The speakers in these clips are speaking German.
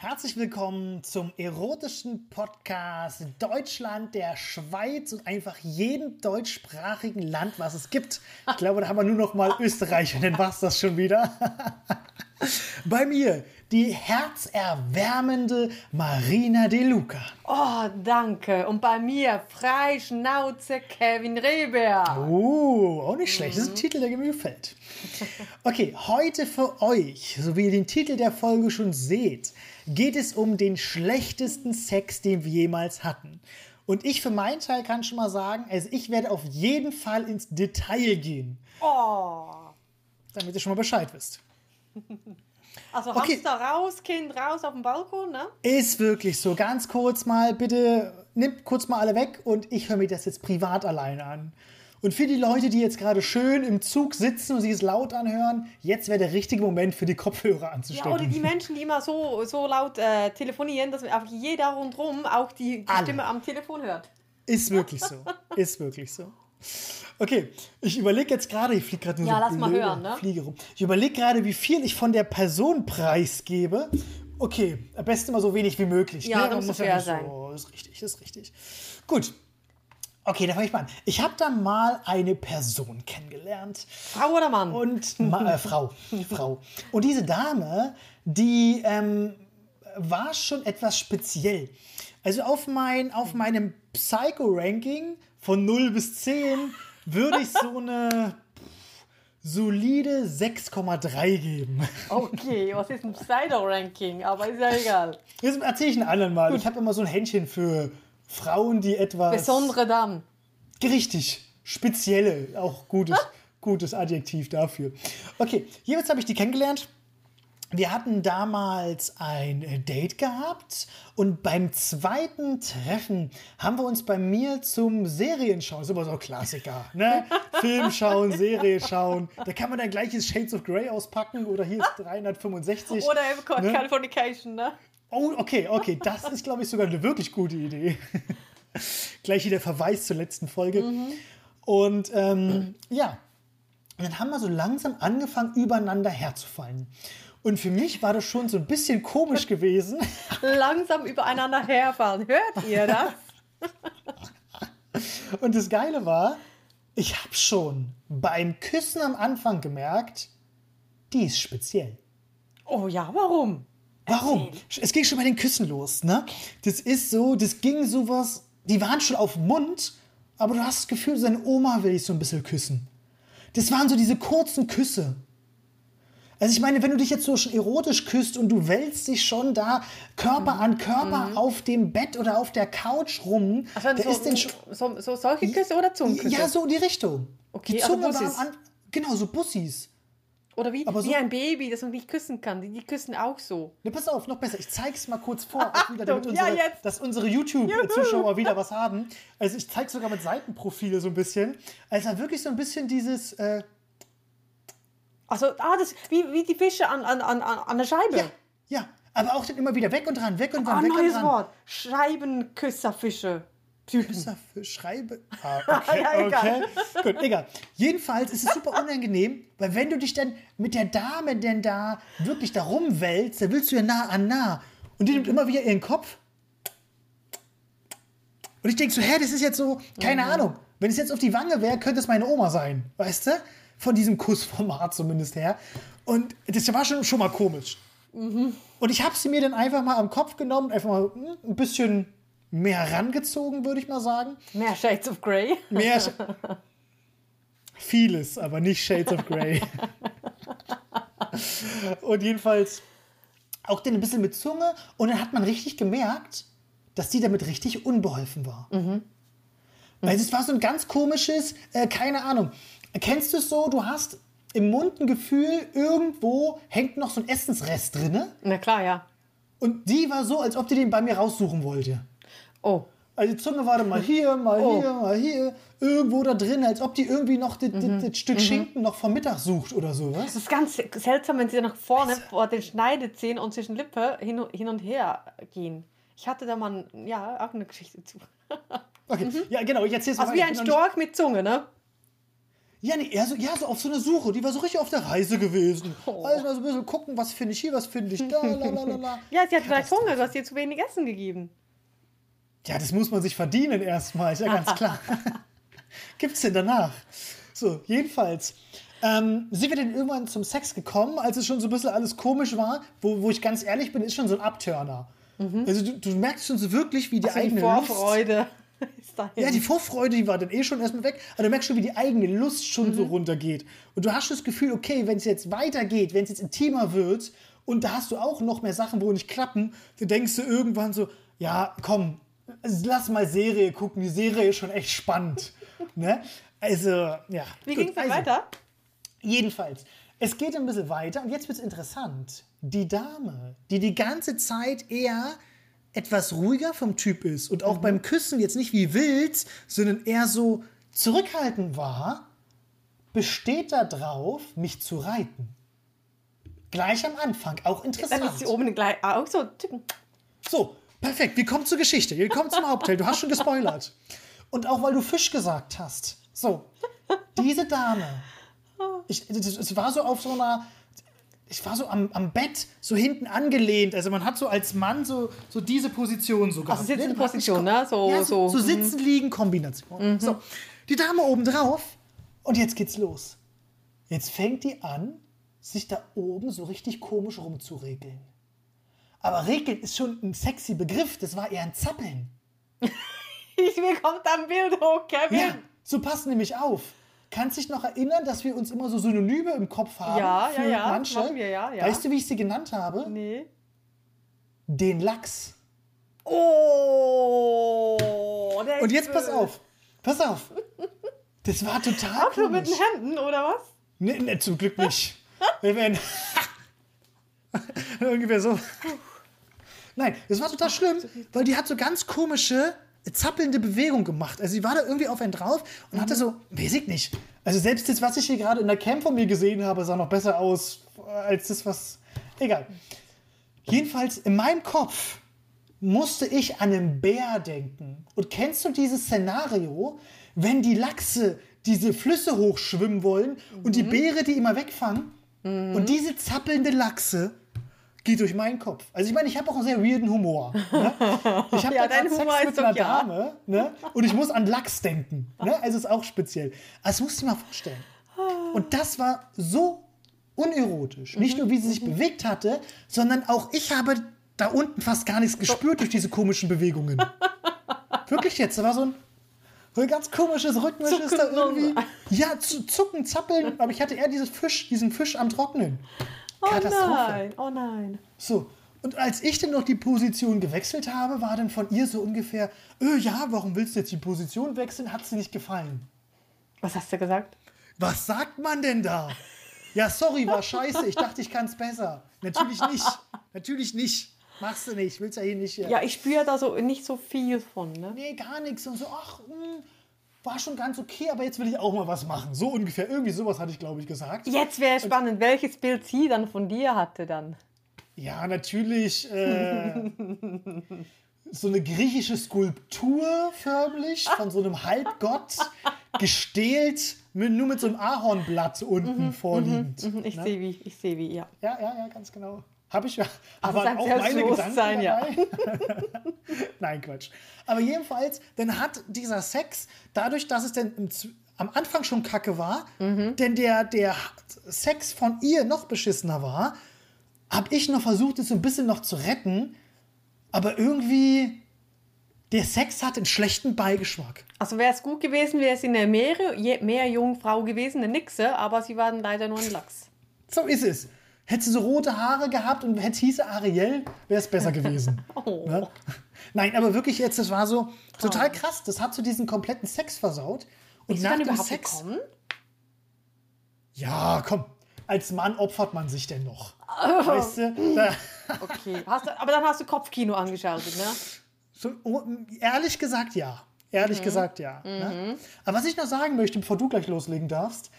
Herzlich willkommen zum erotischen Podcast Deutschland, der Schweiz und einfach jedem deutschsprachigen Land, was es gibt. Ich glaube, da haben wir nur noch mal Österreich und dann war es das schon wieder. Bei mir die herzerwärmende Marina De Luca. Oh, danke. Und bei mir Freischnauze Kevin Reber. Oh, auch nicht schlecht. Das ist ein Titel, der mir gefällt. Okay, heute für euch, so wie ihr den Titel der Folge schon seht, geht es um den schlechtesten Sex, den wir jemals hatten. Und ich für meinen Teil kann schon mal sagen, also ich werde auf jeden Fall ins Detail gehen. Oh. Damit ihr schon mal Bescheid wisst. Also Okay. Hamster raus, Kind raus auf dem Balkon, ne? Ist wirklich so. Ganz kurz mal, bitte nimmt kurz mal alle weg und ich höre mir das jetzt privat alleine an. Und für die Leute, die jetzt gerade schön im Zug sitzen und sich es laut anhören, jetzt wäre der richtige Moment für die Kopfhörer Ja, anzustecken. oder die Menschen, die immer so, so laut äh, telefonieren, dass einfach jeder rundherum auch die, die. Stimme am Telefon hört. Ist wirklich so. Ist wirklich so. Okay, ich überlege jetzt gerade, ich fliege gerade nur Ja, so lass mal hören, ne? Fliege rum. Ich überlege gerade, wie viel ich von der Person preisgebe. Okay, am besten immer so wenig wie möglich. Ja, ne? da Man muss fair nicht sein. So, ist richtig, ist richtig. Gut. Okay, da fange ich mal an. Ich habe da mal eine Person kennengelernt. Frau oder Mann? Und Ma äh, Frau, Frau. Und diese Dame, die ähm, war schon etwas speziell. Also auf, mein, auf meinem Psycho-Ranking von 0 bis 10 würde ich so eine solide 6,3 geben. Okay, was ist ein Pseudo-Ranking? Aber ist ja egal. Das erzähle ich einen anderen Mal. Ich habe immer so ein Händchen für Frauen, die etwas... Besondere Damen. Richtig, spezielle, auch gutes, gutes Adjektiv dafür. Okay, jeweils habe ich die kennengelernt. Wir hatten damals ein äh, Date gehabt und beim zweiten Treffen haben wir uns bei mir zum Serienschauen, ist immer so ein Klassiker, ne? Film schauen, Serie schauen. Da kann man dann gleiches Shades of Grey auspacken oder hier ist 365. Oder ne? Californication, ne? Oh, okay, okay. Das ist, glaube ich, sogar eine wirklich gute Idee. Gleich hier der Verweis zur letzten Folge. Und ähm, ja, und dann haben wir so langsam angefangen, übereinander herzufallen. Und für mich war das schon so ein bisschen komisch gewesen. Langsam übereinander herfahren. Hört ihr das? Und das Geile war, ich habe schon beim Küssen am Anfang gemerkt, die ist speziell. Oh ja, warum? Warum? Es ging schon bei den Küssen los, ne? Das ist so, das ging sowas, die waren schon auf dem Mund, aber du hast das Gefühl, seine Oma will dich so ein bisschen küssen. Das waren so diese kurzen Küsse. Also ich meine, wenn du dich jetzt so schon erotisch küsst und du wälzt dich schon da Körper an Körper auf dem Bett oder auf der Couch rum, Also da so, ist denn so, so solche Küsse oder Zungenküsse? ja, so in die Richtung. Okay, die also Zunge war am. An genau, so Bussis. Oder wie, so- wie ein Baby, das man nicht küssen kann. Die, die küssen auch so. Ne, pass auf, noch besser. Ich zeig's mal kurz vor, wieder, damit ja, unsere, jetzt. dass unsere YouTube-Zuschauer wieder was haben. Also ich zeige sogar mit Seitenprofile so ein bisschen. Also wirklich so ein bisschen dieses, äh, Also, ah, das wie, wie die Fische an, an, an, an der Scheibe. ja, ja, aber auch dann immer wieder weg und dran, weg und dran, Ah, weg und neues dran. Wort. Scheibenküsserfische. Typen. Für Schreibe. Ah, okay, Ja, egal. okay. Gut, egal. Jedenfalls ist es super unangenehm, weil wenn du dich dann mit der Dame denn da wirklich da rumwälzt, dann willst du ja nah an nah. Und die nimmt immer wieder ihren Kopf. Und ich denke so, hä, das ist jetzt so, keine Mhm. Ahnung. Wenn es jetzt auf die Wange wäre, könnte es meine Oma sein. Weißt du? Von diesem Kussformat zumindest her. Und das war schon, schon mal komisch. Mhm. Und ich habe sie mir dann einfach mal am Kopf genommen, einfach mal hm, ein bisschen mehr rangezogen, würde ich mal sagen. Mehr Shades of Grey. Mehr. Sch- Vieles, aber nicht Shades of Grey. und jedenfalls auch den ein bisschen mit Zunge. Und dann hat man richtig gemerkt, dass die damit richtig unbeholfen war. Also es war so ein ganz komisches, äh, keine Ahnung. Kennst du es so, du hast im Mund ein Gefühl, irgendwo hängt noch so ein Essensrest drinne. Na klar, ja. Und die war so, als ob die den bei mir raussuchen wollte. Oh. Also die Zunge war dann mal hier, mal Oh. hier, mal hier, irgendwo da drin, als ob die irgendwie noch das, das, das Stück Schinken noch vom Mittag sucht oder sowas. Das ist ganz seltsam, wenn sie nach vorne vor den Schneidezähnen und zwischen Lippe hin, und- hin und her gehen. Ich hatte da mal, ja, auch eine Geschichte zu. Okay, ja genau, ich erzähl's Also mal wie weiter. ein Storch mit Zunge, ne? Ja, nee, eher so, ja, so auf so einer Suche. Die war so richtig auf der Reise gewesen. Oh. Also mal so ein bisschen gucken, was finde ich hier, was finde ich da, la, la, la, la. Ja, sie hat vielleicht Hunger, du hast ihr zu wenig Essen gegeben. Ja, das muss man sich verdienen erstmal, ist ja ganz klar. Gibt's denn danach? So, jedenfalls. Ähm, sind wir denn irgendwann zum Sex gekommen, als es schon so ein bisschen alles komisch war? Wo, wo ich ganz ehrlich bin, ist schon so ein Abturner. Also du, du merkst schon so wirklich, wie die Also die eigene Lust... Vorfreude ist dahin. Ja, die Vorfreude, die war dann eh schon erstmal weg. Aber du merkst schon, wie die eigene Lust schon Mhm. so runtergeht. Und du hast schon das Gefühl, okay, wenn es jetzt weitergeht, wenn es jetzt intimer wird und da hast du auch noch mehr Sachen, wo nicht klappen, dann denkst du irgendwann so, ja, komm, lass mal Serie gucken. Die Serie ist schon echt spannend. ne? Also, ja. Wie ging es dann also, weiter? Jedenfalls, es geht ein bisschen weiter und jetzt wird es interessant. Die Dame, die die ganze Zeit eher etwas ruhiger vom Typ ist und auch beim Küssen jetzt nicht wie wild, sondern eher so zurückhaltend war, besteht darauf, mich zu reiten. Gleich am Anfang, auch Dann ist interessant. sie oben gleich auch so tippen. So, perfekt. Wir kommen zur Geschichte. Wir kommen zum Hauptteil. Du hast schon gespoilert. Und auch weil du Fisch gesagt hast. So, diese Dame. Ich, es war so auf so einer. Ich war so am, am Bett, so hinten angelehnt. Also man hat so als Mann so, so diese Position so gehabt. sitzen Ne? Position, ne? So- ja, so, so, so mhm. sitzen, liegen, Kombination. So, die Dame oben drauf. Und jetzt geht's los. Jetzt fängt die an, sich da oben so richtig komisch rumzuregeln. Aber regeln ist schon ein sexy Begriff. Das war eher ein Zappeln. Ich mir kommt Bild hoch, Kevin. Ja, so passt nämlich auf. Kannst dich noch erinnern, dass wir uns immer so Synonyme im Kopf haben? Ja, für ja, ja, Manche? machen wir, ja, ja. Weißt du, wie ich sie genannt habe? Nee. Den Lachs. Oh, der Und jetzt pass auf. Pass auf. Das war total Auch schon mit den Händen, oder was? Nee, nee, zum Glück nicht. Wir wären ungefähr so. Nein, das war total schlimm, weil die hat so ganz komische, zappelnde Bewegung gemacht. Also sie war da irgendwie auf einen drauf und hatte so, weiß ich nicht. Also selbst das, was ich hier gerade in der Cam von mir gesehen habe, sah noch besser aus als das, was. Egal. Jedenfalls in meinem Kopf musste ich an einen Bär denken. Und kennst du dieses Szenario, wenn die Lachse diese Flüsse hochschwimmen wollen und die Bäre die immer wegfangen? Und diese zappelnde Lachse geht durch meinen Kopf. Also ich meine, ich habe auch einen sehr weirden Humor. Ne? Ich habe Ja, da dein Humor Sex ist mit einer ja. Dame ne? und ich muss an Lachs denken. Ne? Also ist auch speziell. Also das musst du dir mal vorstellen. Und das war so unerotisch. Nicht Mhm. nur, wie sie sich bewegt hatte, sondern auch ich habe da unten fast gar nichts gespürt durch diese komischen Bewegungen. Wirklich jetzt, da war so ein, so ein ganz komisches Rhythmisches da Zucken und- irgendwie. Ja, zu, zucken, zappeln, aber ich hatte eher dieses Fisch, diesen Fisch am Trocknen. Oh Katastrophe. nein, oh nein. So. Und als ich dann noch die Position gewechselt habe, war dann von ihr so ungefähr, öh, ja, warum willst du jetzt die Position wechseln? Hat sie nicht gefallen. Was hast du gesagt? Was sagt man denn da? Ja, sorry, war scheiße. Ich dachte, ich kann es besser. Natürlich nicht. Natürlich nicht. Machst du nicht. Willst ja hier nicht. äh, Ja, ich spüre da so nicht so viel von, ne? Nee, gar nichts. Und so, ach, hm, war schon ganz okay, aber jetzt will ich auch mal was machen. So ungefähr. Irgendwie sowas hatte ich, glaube ich, gesagt. Jetzt wäre spannend, welches Bild sie dann von dir hatte dann. Ja, natürlich. Äh, so eine griechische Skulptur förmlich von so einem Halbgott gestählt, mit, nur mit so einem Ahornblatt unten vorliegend. Mhm, Ich sehe wie, ich sehe wie, ja. Ja, ja, ja, ganz genau. Habe ich ja. Also Aber sein auch meine Gedanken Selbstbewusstsein, ja. dabei. Nein, Quatsch. Aber jedenfalls, dann hat dieser Sex, dadurch, dass es dann im, am Anfang schon kacke war, Mhm. denn der, der Sex von ihr noch beschissener war, habe ich noch versucht, es so ein bisschen noch zu retten. Aber irgendwie, der Sex hat einen schlechten Beigeschmack. Also wäre es gut gewesen, wäre sie eine Meere, je- Meerjungfrau gewesen, eine Nixe, aber sie war dann leider nur ein Lachs. So ist es. Hätte sie so rote Haare gehabt und hätte hieße Ariel, wäre es besser gewesen. Oh. Ne? Nein, aber wirklich jetzt, das war so total krass. Das hat so diesen kompletten Sex versaut. Und Ist sie nach dann dem Sex. gekommen? Ja, komm. Als Mann opfert man sich denn noch. Weißt du? Da, Okay. Hast du, aber dann hast du Kopfkino angeschaltet, ne? so, oh, ehrlich gesagt, ja. Mhm. Ehrlich gesagt, ja. Ne? Aber was ich noch sagen möchte, bevor du gleich loslegen darfst,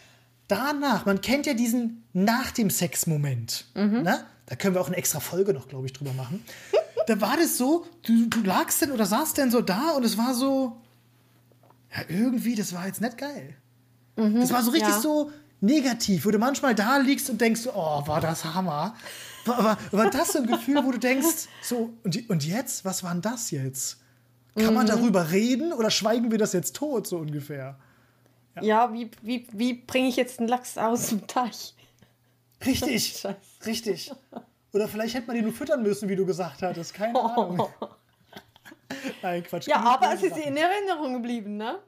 danach, man kennt ja diesen nach dem Sex-Moment. Mhm. Ne? Da können wir auch eine extra Folge noch, glaube ich, drüber machen. da war das so, du, du lagst denn oder saßt denn so da und es war so, ja, irgendwie, das war jetzt nicht geil. Das war so richtig ja. so negativ, wo du manchmal da liegst und denkst, oh, war das Hammer. War, war, war das so ein Gefühl, wo du denkst, so, und, und jetzt? Was war denn das jetzt? Kann man darüber reden oder schweigen wir das jetzt tot, so ungefähr? Ja, wie, wie, wie bringe ich jetzt einen Lachs aus dem Teich? Richtig, Scheiße. richtig. Oder vielleicht hätte man den nur füttern müssen, wie du gesagt hattest. Keine Ahnung. Nein, Quatsch. Ja, aber es ist in Erinnerung geblieben, ne?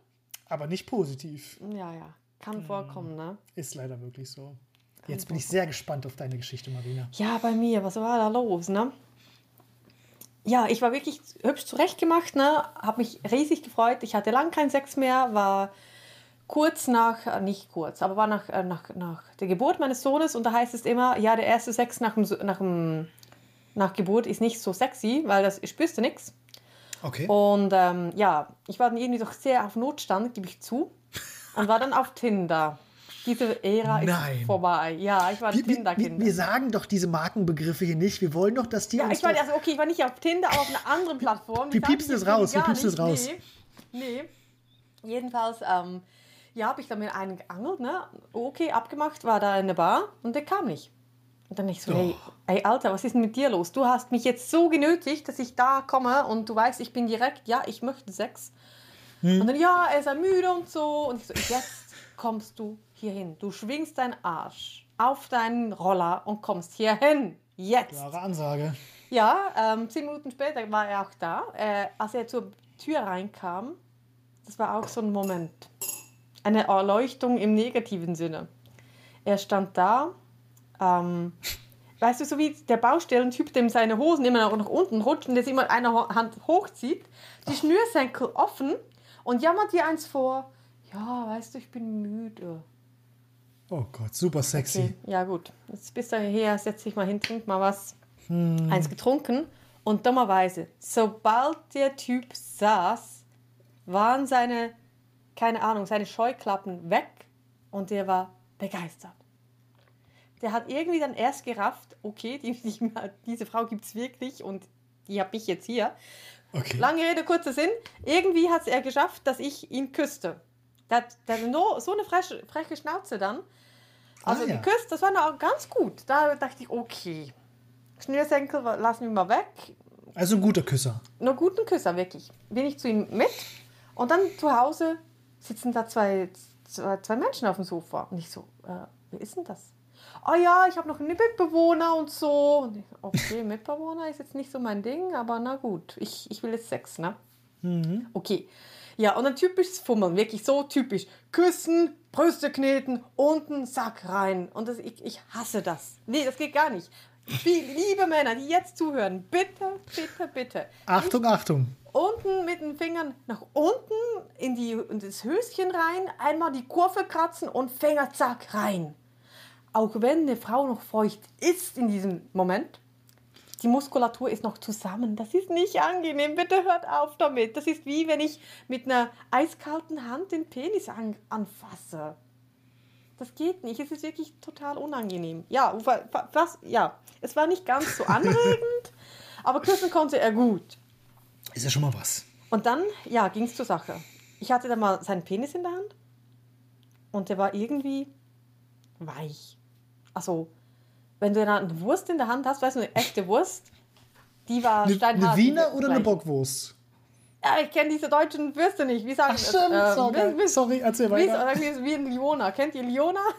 aber nicht positiv. Ja, ja. Kann vorkommen, ne? Ist leider wirklich so. Jetzt bin ich sehr gespannt auf deine Geschichte, Marina. Ja, bei mir, was war da los, ne? Ja, ich war wirklich hübsch zurechtgemacht, ne? Hab mich riesig gefreut. Ich hatte lang keinen Sex mehr, war kurz nach, äh, nicht kurz, aber war nach, äh, nach, nach der Geburt meines Sohnes und da heißt es immer, ja, der erste Sex nach, dem, nach, dem, nach Geburt ist nicht so sexy, weil das spürst du nichts. Okay. Und ähm, ja, ich war dann irgendwie doch sehr auf Notstand, gebe ich zu. Und war dann auf Tinder. Diese Ära Nein. ist vorbei. Ja, ich war ein wir, wir, wir, Tinder-Kind. wir sagen doch diese Markenbegriffe hier nicht. Wir wollen doch, dass die Ja, ich doch- also okay, ich war nicht auf Tinder, aber auf einer anderen Plattform. Die Wir piepsen es raus, wir piepsen es raus. Nee, nee. Jedenfalls, ähm, ja, habe ich dann mit einem geangelt, ne? Okay, abgemacht, war da in der Bar und der kam nicht. Und dann ich so, hey, ey, Alter, was ist denn mit dir los? Du hast mich jetzt so genötigt, dass ich da komme und du weißt, ich bin direkt, ja, ich möchte Sex. Hm. Und dann, ja, er sei müde und so. Und ich so, jetzt kommst du hier hin. Du schwingst deinen Arsch auf deinen Roller und kommst hier hin. Jetzt. Klare Ansage. Ja, ähm, zehn Minuten später war er auch da. Äh, als er zur Tür reinkam, das war auch so ein Moment. Eine Erleuchtung im negativen Sinne. Er stand da, ähm, weißt du, so wie der Baustellentyp, dem seine Hosen immer noch nach unten rutschen, der sie immer mit einer Ho- Hand hochzieht, die Schnürsenkel offen und jammert dir eins vor. Ja, weißt du, ich bin müde. Oh Gott, super sexy. Okay, ja gut. Jetzt bist du her, setz dich mal hin, trink mal was. Eins getrunken. Und dummerweise, sobald der Typ saß, waren seine, keine Ahnung, seine Scheuklappen weg und der war begeistert. Der hat irgendwie dann erst gerafft, okay, die, die, diese Frau gibt es wirklich und die habe ich jetzt hier. Okay. Lange Rede, kurzer Sinn. Irgendwie hat es er geschafft, dass ich ihn küsste. Der hat, der hat no, so eine freche, freche Schnauze dann. Also Ah, ja. geküsst, das war noch ganz gut. Da dachte ich, okay. Schnürsenkel lassen wir mal weg. Also ein guter Küsser. Nur guten Küsser, wirklich. Bin ich zu ihm mit. Und dann zu Hause sitzen da zwei, zwei, zwei Menschen auf dem Sofa. Und ich so, äh, wer ist denn das? Oh ja, ich habe noch einen Mitbewohner und so. Und ich, okay, Mitbewohner ist jetzt nicht so mein Ding, aber na gut, ich, ich will jetzt Sex, ne? Okay. Ja, und ein typisches Fummeln, wirklich so typisch. Küssen, Brüste kneten, unten, Sack rein. Und das, ich, ich hasse das. Nee, das geht gar nicht. Wie- Liebe Männer, die jetzt zuhören, bitte, bitte, bitte. Achtung, Achtung. Unten mit den Fingern nach unten in, die, in das Höschen rein, einmal die Kurve kratzen und Finger zack rein. Auch wenn eine Frau noch feucht ist in diesem Moment, die Muskulatur ist noch zusammen. Das ist nicht angenehm. Bitte hört auf damit. Das ist wie wenn ich mit einer eiskalten Hand den Penis an, anfasse. Das geht nicht. Es ist wirklich total unangenehm. Ja, wa- wa- was? Ja, es war nicht ganz so anregend, aber küssen konnte er gut. Ist ja schon mal was. Und dann, ja, ging es zur Sache. Ich hatte dann mal seinen Penis in der Hand und der war irgendwie weich. Also, wenn du eine Wurst in der Hand hast, weißt du, eine echte Wurst, die war Eine, steinhart. eine Wiener oder eine gleich. Bockwurst? Ja, ich kenne diese deutschen Würste nicht. Wie sagen Ach, stimmt, das? so geil. wie, wie, Sorry, erzähl weiter. wie, wie ein Liona. Kennt ihr Liona?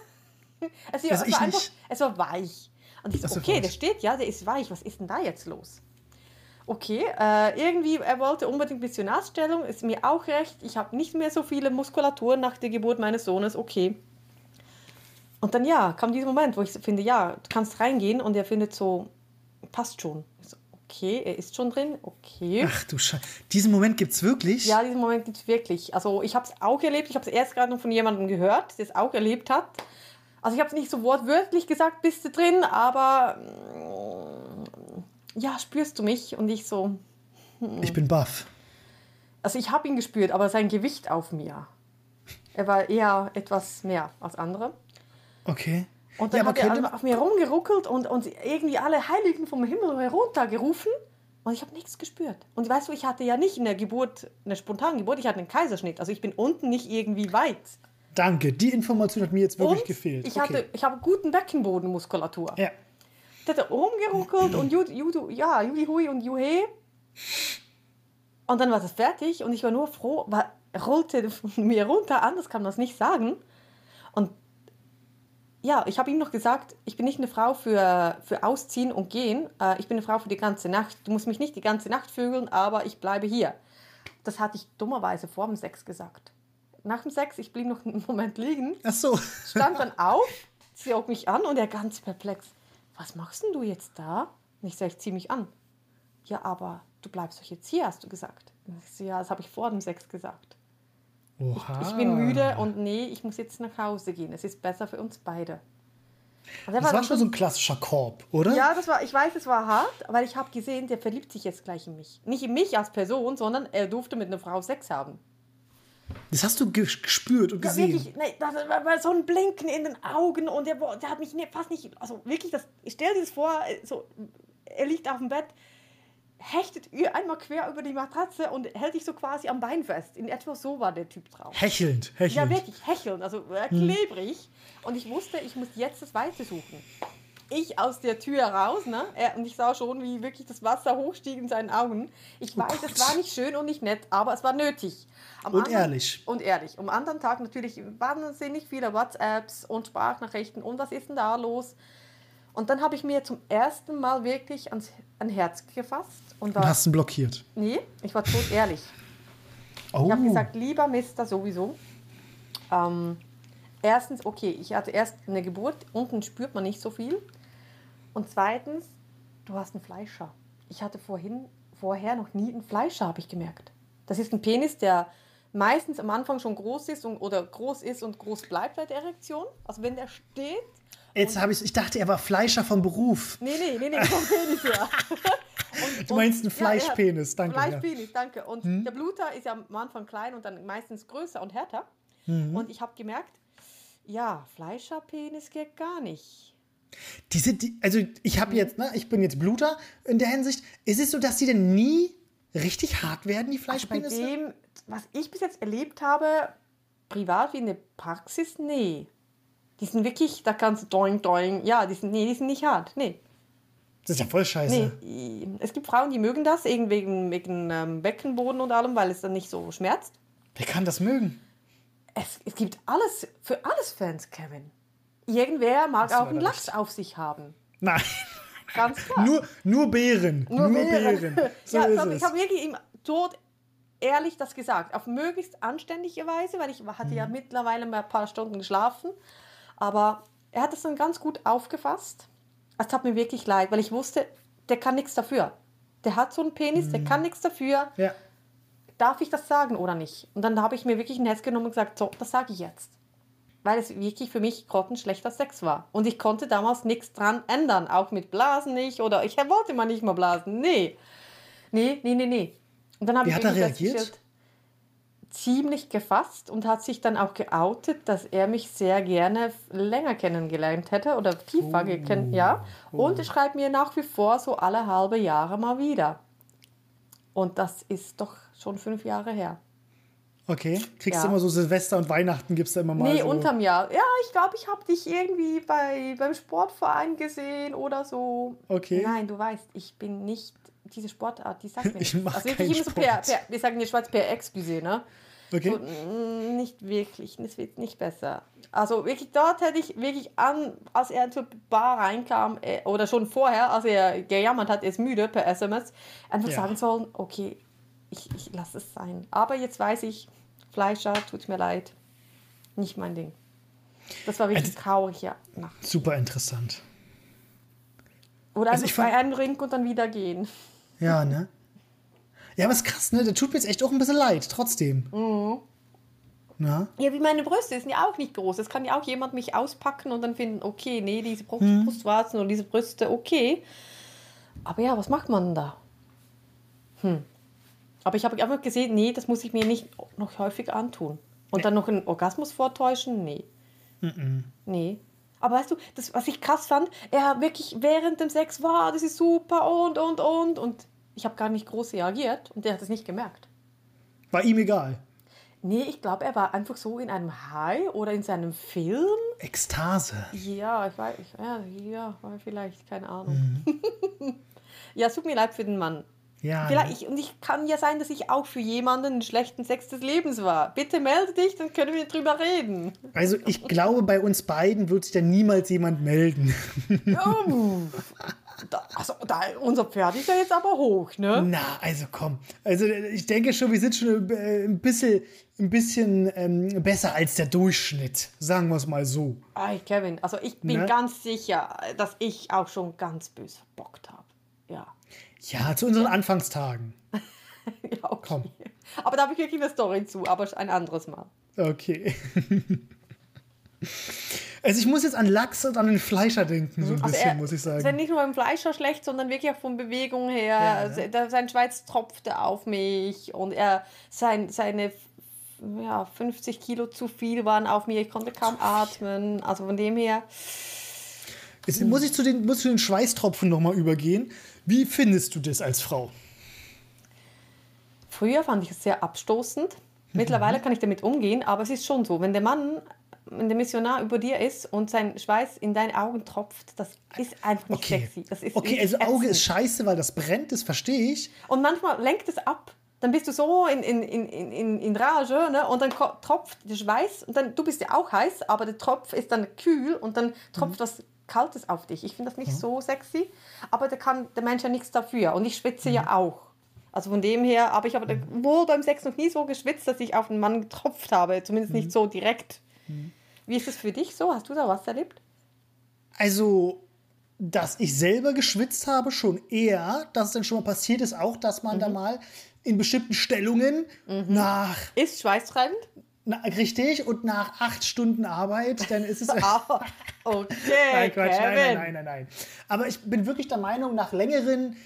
Es, Also es, war einfach, nicht. es war weich. Und ich so, okay, der steht ja, der ist weich. Was ist denn da jetzt los? Okay, äh, irgendwie, er wollte unbedingt Missionarstellung, ist mir auch recht. Ich habe nicht mehr so viele Muskulatur nach der Geburt meines Sohnes, okay. Und dann, ja, kam dieser Moment, wo ich finde, ja, du kannst reingehen und er findet so, passt schon. So, okay, er ist schon drin, okay. Ach du Scheiße. Diesen Moment gibt's wirklich? Ja, diesen Moment gibt es wirklich. Also ich habe es auch erlebt. Ich habe es erst gerade noch von jemandem gehört, der es auch erlebt hat. Also ich habe es nicht so wortwörtlich gesagt, bist du drin, aber mm, ja, spürst du mich? Und ich so, Ich bin baff. also ich habe ihn gespürt, aber sein Gewicht auf mir. Er war eher etwas mehr als andere. Okay. Und dann ja, hat er auf mir rumgeruckelt und, und irgendwie alle Heiligen vom Himmel heruntergerufen. Und ich habe nichts gespürt. Und weißt du, ich hatte ja nicht in der Geburt eine Spontangeburt, ich hatte einen Kaiserschnitt. Also ich bin unten nicht irgendwie weit. Danke, die Information hat mir jetzt wirklich Und gefehlt. ich, Okay. hatte, ich habe guten Beckenbodenmuskulatur. ja. Der hat rumgeruckelt und Judy, Judy, ja, Judy Hui und Juhe. Und dann war das fertig und ich war nur froh, weil er rollte mir runter, anders kann man das nicht sagen. Und ja, ich habe ihm noch gesagt, ich bin nicht eine Frau für, für Ausziehen und Gehen, äh, ich bin eine Frau für die ganze Nacht. Du musst mich nicht die ganze Nacht vögeln, aber ich bleibe hier. Das hatte ich dummerweise vor dem Sex gesagt. Nach dem Sex, ich blieb noch einen Moment liegen, Ach so. stand dann auf, zog mich an und er ganz perplex. Was machst denn du jetzt da? Und ich sage, ich zieh mich an. Ja, aber du bleibst doch jetzt hier, hast du gesagt. Und ich so, ja, das habe ich vor dem Sex gesagt. Oha. Ich bin müde und nee, ich muss jetzt nach Hause gehen. Es ist besser für uns beide. Er Das war dann schon so ein klassischer Korb, oder? ja, das war, ich weiß, es war hart, weil ich habe gesehen, der verliebt sich jetzt gleich in mich. Nicht in mich als Person, sondern er durfte mit einer Frau Sex haben. Das hast du ge- gespürt und Ja, gesehen. wirklich, nee, das war, so ein Blinken in den Augen und der, der hat mich ne- fast nicht, also wirklich, das, stell dir das vor, äh, so, er liegt auf dem Bett, hechtet ihr einmal quer über die Matratze und hält dich so quasi am Bein fest. In etwa so war der Typ drauf. Hechelnd, Ja, hechelnd. wirklich, hecheln, also äh, klebrig. Und ich wusste, ich muss jetzt das Weiße suchen. Ich aus der Tür raus, ne? Er, und ich sah schon, wie wirklich das Wasser hochstieg in seinen Augen. Ich weiß, es war nicht schön und nicht nett, aber es war nötig. Am Und ehrlich. Und ehrlich. Am anderen Tag natürlich wahnsinnig viele WhatsApps und Sprachnachrichten und was ist denn da los? Und dann habe ich mir zum ersten Mal wirklich ans an Herz gefasst und Und war, hast ihn blockiert. nee, ich war tot ehrlich. Oh. Ich habe gesagt, lieber Mister sowieso. Ähm, erstens, okay, ich hatte erst eine Geburt, unten spürt man nicht so viel. Und zweitens, du hast einen Fleischer. Ich hatte vorhin, vorher noch nie einen Fleischer, habe ich gemerkt. Das ist ein Penis, der meistens am Anfang schon groß ist und, oder groß ist und groß bleibt bei der Erektion. Also wenn der steht, Jetzt habe ich, ich dachte, er war Fleischer vom Beruf. nee, nee, nee, nee, vom Penis her. Und- Du meinst einen und- ja, ja, Fleischpenis, danke, ja. Hm? Fleischpenis, danke. Und der Bluter ist ja am Anfang klein und dann meistens größer und härter. Mhm. Und ich habe gemerkt, ja, Fleischerpenis geht gar nicht. Die, also ich habe jetzt, ne, ich bin jetzt Bluter in der Hinsicht. Ist es so, dass die denn nie richtig hart werden, die Also bei Fleischpenisse? dem, was ich bis jetzt erlebt habe, privat wie in der Praxis, nee. Die sind wirklich, da kannst du doing, doing, ja, die sind, nee, die sind nicht hart, nee. das ist ja voll scheiße. Nee, es gibt Frauen, die mögen das, eben wegen, wegen ähm, Beckenboden und allem, weil es dann nicht so schmerzt. Wer kann das mögen? Es, es gibt alles, für alles Fans, Kevin. Irgendwer mag du auch einen Lachs auf sich haben. Nein. Ganz klar. Nur, nur Beeren. Nur, Beeren. So ja, ist ich habe wirklich ihm tot ehrlich das gesagt. Auf möglichst anständige Weise, weil ich hatte Mhm. ja mittlerweile mal ein paar Stunden geschlafen. Aber er hat es dann ganz gut aufgefasst. Es tat mir wirklich leid, weil ich wusste, der kann nichts dafür. Der hat so einen Penis, Mhm. der kann nichts dafür. Ja. Darf ich das sagen oder nicht? Und dann habe ich mir wirklich ein Herz genommen und gesagt, so, das sage ich jetzt. Weil es wirklich für mich grottenschlechter Sex war. Und ich konnte damals nichts dran ändern. Auch mit Blasen nicht. Oder ich wollte mal nicht mal blasen. Nee. Nee, nee, nee, nee. Und dann habe ich hat er reagiert? Ziemlich gefasst und hat sich dann auch geoutet, dass er mich sehr gerne länger kennengelernt hätte oder tiefer gekannt, ja. Und er schreibt mir nach wie vor so alle halbe Jahre mal wieder. Und das ist doch schon fünf Jahre her. Okay. Kriegst Ja. du immer so Silvester und Weihnachten gibt's da immer mal Nee, so. unterm Jahr. Ja, ich glaube, ich habe dich irgendwie bei, beim Sportverein gesehen oder so. Okay. Nein, du weißt, ich bin nicht diese Sportart, die sagt mir Ich nichts. mach also wirklich immer so per, per, wir sagen in der Schweiz per Excuse, ne? Okay. So, mm, nicht wirklich, es wird nicht besser. Also wirklich, dort hätte ich wirklich an, als er zur Bar reinkam, äh, oder schon vorher, als er gejammert hat, er ist müde per SMS, einfach Ja. sagen sollen, okay, ich, ich lasse es sein. Aber jetzt weiß ich, Fleischer, tut mir leid, nicht mein Ding. Das war wirklich Also- traurig, ja. Nacht. Super interessant. Oder Also ich bei einem Ring und dann wieder gehen. Ja, ne? Ja, aber ist krass, ne? Der tut mir jetzt echt auch ein bisschen leid, trotzdem. Mhm. Na? Ja, wie meine Brüste sind ja auch nicht groß. Es kann ja auch jemand mich auspacken und dann finden, okay, nee, diese Brust, Hm. Brustwarzen und diese Brüste, okay. Aber ja, was macht man da? Hm. Aber ich habe einfach gesehen, nee, das muss ich mir nicht noch häufig antun. Und dann noch einen Orgasmus vortäuschen? Nee. Nee. Aber weißt du, das, was ich krass fand, er wirklich während dem Sex, wow, das ist super und, und, und. Und ich habe gar nicht groß reagiert und der hat es nicht gemerkt. War ihm egal. Nee, ich glaube, er war einfach so in einem High oder in seinem Film. Ekstase. Ja, ich weiß, ja, ja, vielleicht, keine Ahnung. ja, es tut mir leid für den Mann. Ja. Vielleicht, ich, und ich kann ja sein, dass ich auch für jemanden einen schlechten Sex des Lebens war. Bitte melde dich, dann können wir drüber reden. Also ich glaube, bei uns beiden wird sich da niemals jemand melden. Oh, da, also, da, unser Pferd ist ja jetzt aber hoch, ne? Na, also komm. Also ich denke schon, wir sind schon äh, ein bisschen, ein bisschen ähm, besser als der Durchschnitt. Sagen wir es mal so. Ey, Kevin, also ich bin Ne? ganz sicher, dass ich auch schon ganz böse verbockt habe. Ja. Zu unseren Anfangstagen. ja okay. Komm. Aber da habe ich wirklich eine Story zu, aber ein anderes Mal. Okay. Also ich muss jetzt an Lachs und an den Fleischer denken, so ein Also bisschen, er, muss ich Es ist ja sagen. nicht nur beim Fleischer schlecht, sondern wirklich auch von Bewegung her. Ja, Also, Sein Schweiß tropfte auf mich und er, sein, seine ja, 50 Kilo zu viel waren auf mir. Ich konnte kaum atmen. Also von dem her, Jetzt muss ich zu den, muss zu den Schweißtropfen nochmal übergehen. Wie findest du das als Frau? früher fand ich es sehr abstoßend. Mittlerweile kann ich damit umgehen, aber es ist schon so, wenn der Mann, wenn der Missionar über dir ist und sein Schweiß in deine Augen tropft, das ist einfach nicht Okay. sexy. Das ist okay, also Auge ist scheiße, weil das brennt, das verstehe ich. Und manchmal lenkt es ab. Dann bist du so in, in, in, in, in Rage ne? und dann tropft der Schweiß und dann, du bist ja auch heiß, aber der Tropf ist dann kühl und dann tropft was Kaltes auf dich. Ich finde das nicht so sexy, aber da kann der Mensch ja nichts dafür und ich schwitze ja auch. Also von dem her, aber ich habe wohl beim Sex noch nie so geschwitzt, dass ich auf einen Mann getropft habe, zumindest nicht so direkt. Wie ist es für dich so? Hast du da was erlebt? Also, dass ich selber geschwitzt habe, schon eher. Dass es dann schon mal passiert ist, auch, dass man da mal in bestimmten Stellungen nach, Ist schweißtreibend? Na, richtig, und nach acht Stunden Arbeit, dann ist es. Ah, okay, Nein, Quatsch, nein, nein, nein, nein, nein. Aber ich bin wirklich der Meinung, nach längeren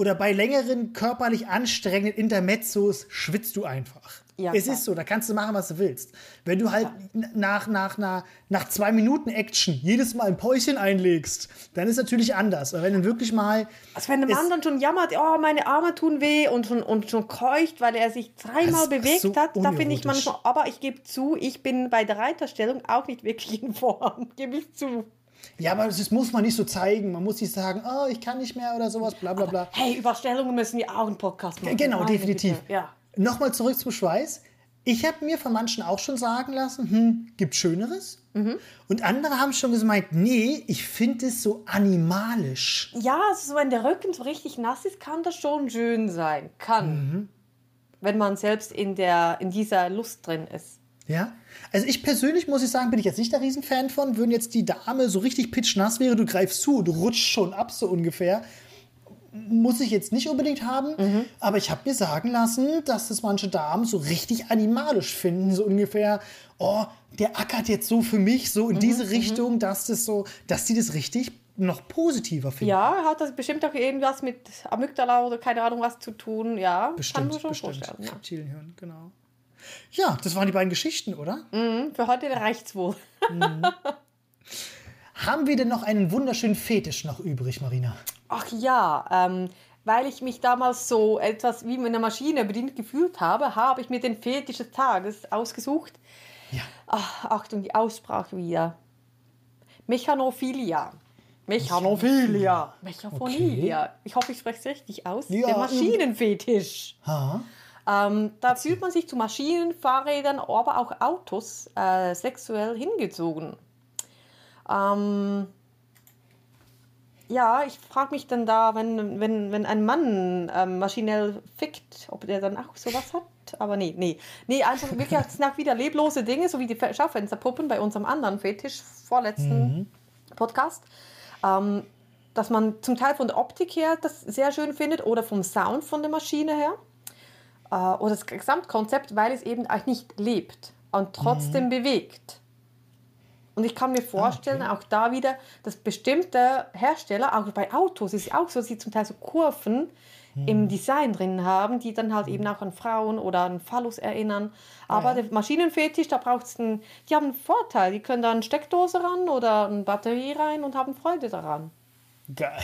oder bei längeren körperlich anstrengenden Intermezzos schwitzt du einfach. Ja, es ist so, da kannst du machen, was du willst. Wenn du halt n- nach, nach, nach, nach zwei Minuten Action jedes Mal ein Päuschen einlegst, dann ist natürlich anders. Aber wenn du wirklich mal. Also wenn der Es- Mann dann schon jammert, oh, meine Arme tun weh und schon, und schon keucht, weil er sich dreimal ist bewegt so hat, da finde ich manchmal, aber ich gebe zu, ich bin bei der Reiterstellung auch nicht wirklich in Form, gebe ich zu. Ja, aber das muss man nicht so zeigen. Man muss nicht sagen, oh, ich kann nicht mehr oder sowas, bla bla bla. Hey, über Stellungen müssen wir auch einen Podcast machen. Genau, Meine definitiv. Ja. Nochmal zurück zum Schweiß. Ich habe mir von manchen auch schon sagen lassen, hm, gibt Schöneres. Mhm. Und andere haben schon gemeint, nee, ich finde es so animalisch. Ja, also wenn der Rücken so richtig nass ist, kann das schon schön sein. Kann. Wenn man selbst in, der, in dieser Lust drin ist. Ja? Also ich persönlich muss ich sagen, bin ich jetzt nicht der Riesenfan von. Wenn jetzt die Dame so richtig pitschnass wäre, du greifst zu, du rutschst schon ab, so ungefähr. Muss ich jetzt nicht unbedingt haben, Mhm. aber ich habe mir sagen lassen, dass das manche Damen so richtig animalisch finden, so ungefähr, oh, der ackert jetzt so für mich, so in Mhm, diese Richtung, dass das so, dass sie das richtig noch positiver finden. Ja, hat das bestimmt auch irgendwas mit Amygdala oder keine Ahnung was zu tun. Ja, kann bestimmt, man schon bestimmt. vorstellen. Ja. Genau. Ja, das waren die beiden Geschichten, oder? Hm, Für heute reicht's wohl. Haben wir denn noch einen wunderschönen Fetisch noch übrig, Marina? Ach ja, ähm, weil ich mich damals so etwas wie mit einer Maschine bedient gefühlt habe, habe ich mir den Fetisch des Tages ausgesucht. Ja. Ach, Achtung, die Aussprache wieder. Mechanophilia. Mechanophilia. Mechaphonia. Ich hoffe, ich spreche es richtig aus. Ja, Der Maschinenfetisch. Ha? Ähm, da fühlt man sich zu Maschinen, Fahrrädern, aber auch Autos äh, sexuell hingezogen. Ähm, ja, ich frage mich dann da, wenn, wenn, wenn ein Mann ähm, maschinell fickt, ob der dann auch sowas hat. Aber nee, nee. Nee, einfach wirklich, es sind auch wieder leblose Dinge, so wie die Fe- Schaufensterpuppen bei unserem anderen Fetisch, vorletzten Podcast. Ähm, dass man zum Teil von der Optik her das sehr schön findet oder vom Sound von der Maschine her äh, oder das Gesamtkonzept, weil es eben auch nicht lebt und trotzdem bewegt. Und ich kann mir vorstellen, auch da wieder, dass bestimmte Hersteller, auch bei Autos ist es auch so, dass sie zum Teil so Kurven im Design drin haben, die dann halt eben auch an Frauen oder an Phallus erinnern. Aber der Maschinenfetisch, da braucht es einen, die haben einen Vorteil. Die können da eine Steckdose ran oder eine Batterie rein und haben Freude daran. Geil.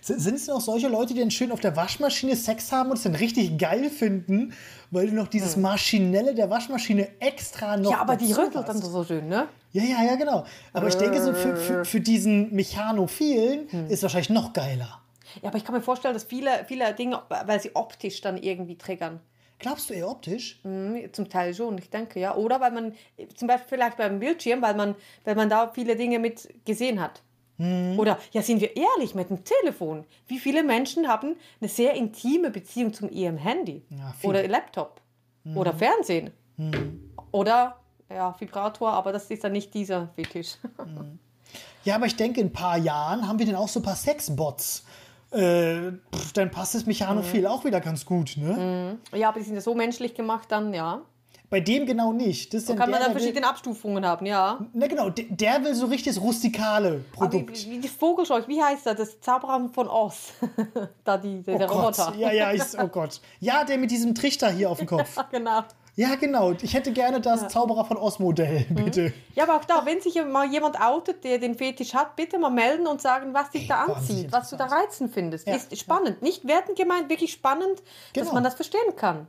S- Sind es noch solche Leute, die dann schön auf der Waschmaschine Sex haben und es dann richtig geil finden, weil du noch dieses Maschinelle der Waschmaschine extra noch. Ja, aber die rüttelt dann hast? so schön, ne? Ja, ja, ja, genau. Aber ich denke, so für, für, für diesen Mechanophilen Hm. ist wahrscheinlich noch geiler. Ja, aber ich kann mir vorstellen, dass viele, viele Dinge, weil sie optisch dann irgendwie triggern. Glaubst du eher optisch? Hm, Zum Teil schon, ich denke, ja. Oder weil man, zum Beispiel vielleicht beim Bildschirm, weil man, weil man da viele Dinge mit gesehen hat. Mhm. Oder, ja, sind wir ehrlich mit dem Telefon? Wie viele Menschen haben eine sehr intime Beziehung zum ihrem Handy? Ja. Mhm. oder Laptop? Oder Fernsehen? Oder, ja, Vibrator, aber das ist dann nicht dieser Fetisch. Ja, aber ich denke, in ein paar Jahren haben wir dann auch so ein paar Sexbots. Äh, pff, dann passt das Mechanophil auch wieder ganz gut, ne? ja, aber die sind ja so menschlich gemacht dann, ja. Bei dem genau nicht. Das ist Kann man dann verschiedene Abstufungen haben, ja. Na genau, der, der will so richtig das rustikale Aber wie, Produkt. wie das Vogelscheuch, wie heißt das? Das Zauberer von Oz. da die, der, oh der Gott. Roboter. Ja, ja, ich, oh Gott. Ja, der mit diesem Trichter hier auf dem Kopf. genau. Ja, genau. Ich hätte gerne das Zauberer von Oz-Modell, Mhm. bitte. Ja, aber auch da, wenn sich mal jemand outet, der den Fetisch hat, bitte mal melden und sagen, was dich da anzieht, was du da reizend findest. Ja. Ist spannend. Nicht wertend gemeint, wirklich spannend, dass Genau. man das verstehen kann.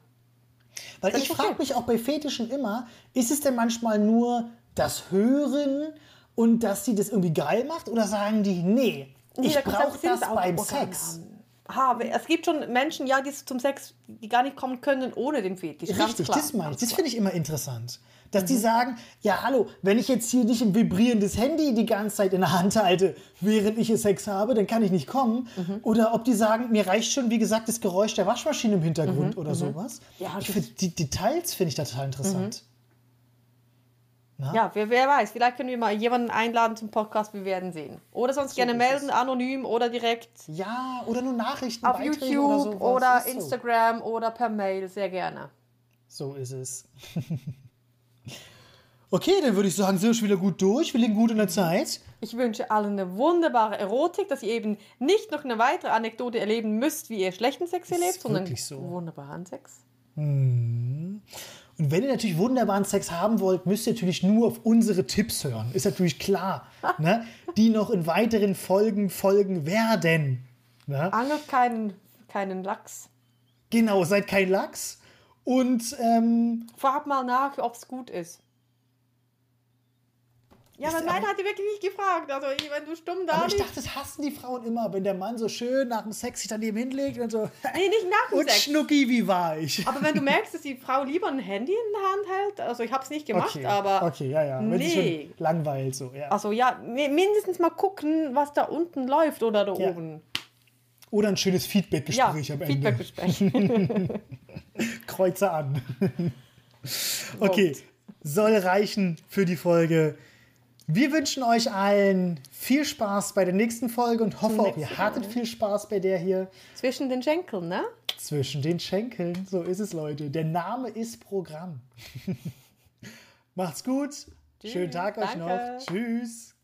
Weil Das ich frage mich auch bei Fetischen immer, ist es denn manchmal nur das Hören und dass sie das irgendwie geil macht oder sagen die, nee, ich da- brauche das beim Sex. haben. Es gibt schon Menschen, ja, die zum Sex, die gar nicht kommen können ohne den Fetisch. Ganz Richtig, klar. das meine ich. Das finde ich immer interessant. Dass Mhm. die sagen, ja hallo, wenn ich jetzt hier nicht ein vibrierendes Handy die ganze Zeit in der Hand halte, während ich Sex habe, dann kann ich nicht kommen. Mhm. Oder ob die sagen, mir reicht schon, wie gesagt, das Geräusch der Waschmaschine im Hintergrund oder sowas. Mhm. Ja, ich find, die Details finde ich total interessant. Ja, wer, wer weiß, vielleicht können wir mal jemanden einladen zum Podcast, wir werden sehen. Oder sonst gerne ist melden, anonym oder direkt Ja, oder nur Nachrichten, auf Beiträge YouTube oder sowas. oder Ist so. Instagram oder per Mail, sehr gerne. So ist es. okay, dann würde ich sagen, sind wir schon wieder gut durch. Wir liegen gut in der Zeit. Ich wünsche allen eine wunderbare Erotik, dass ihr eben nicht noch eine weitere Anekdote erleben müsst, wie ihr schlechten Sex erlebt, sondern so. wunderbaren Sex. Und wenn ihr natürlich wunderbaren Sex haben wollt, müsst ihr natürlich nur auf unsere Tipps hören. Ist natürlich klar. ne? Die noch in weiteren Folgen folgen werden. Ne? Angelt keinen, keinen Lachs. Genau, seid kein Lachs. Und ähm, Frag mal nach, ob es gut ist. Ja, aber nein, hat die wirklich nicht gefragt. Also, wenn du stumm da aber ich dachte, das hassen die Frauen immer, wenn der Mann so schön nach dem Sex sich daneben hinlegt und so. Nee, nicht nach dem Und Sex. Schnucki, wie war ich? Aber wenn du merkst, dass die Frau lieber ein Handy in der Hand hält, also ich habe es nicht gemacht, okay, aber okay, ja, ja. Wenn nee. langweilt, so, ja. also ja, mi- mindestens mal gucken, was da unten läuft oder da Ja. oben. Oder ein schönes Ja, Feedback-Gespräch am Ende. Feedbackgespräch. Kreuze an. okay, soll reichen für die Folge. Wir wünschen euch allen viel Spaß bei der nächsten Folge und hoffe auch, ihr hattet viel Spaß bei der hier Zwischen den Schenkeln, ne? zwischen den Schenkeln. So ist es, Leute. Der Name ist Programm. Macht's gut. Schönen Tag euch danke. noch. Tschüss.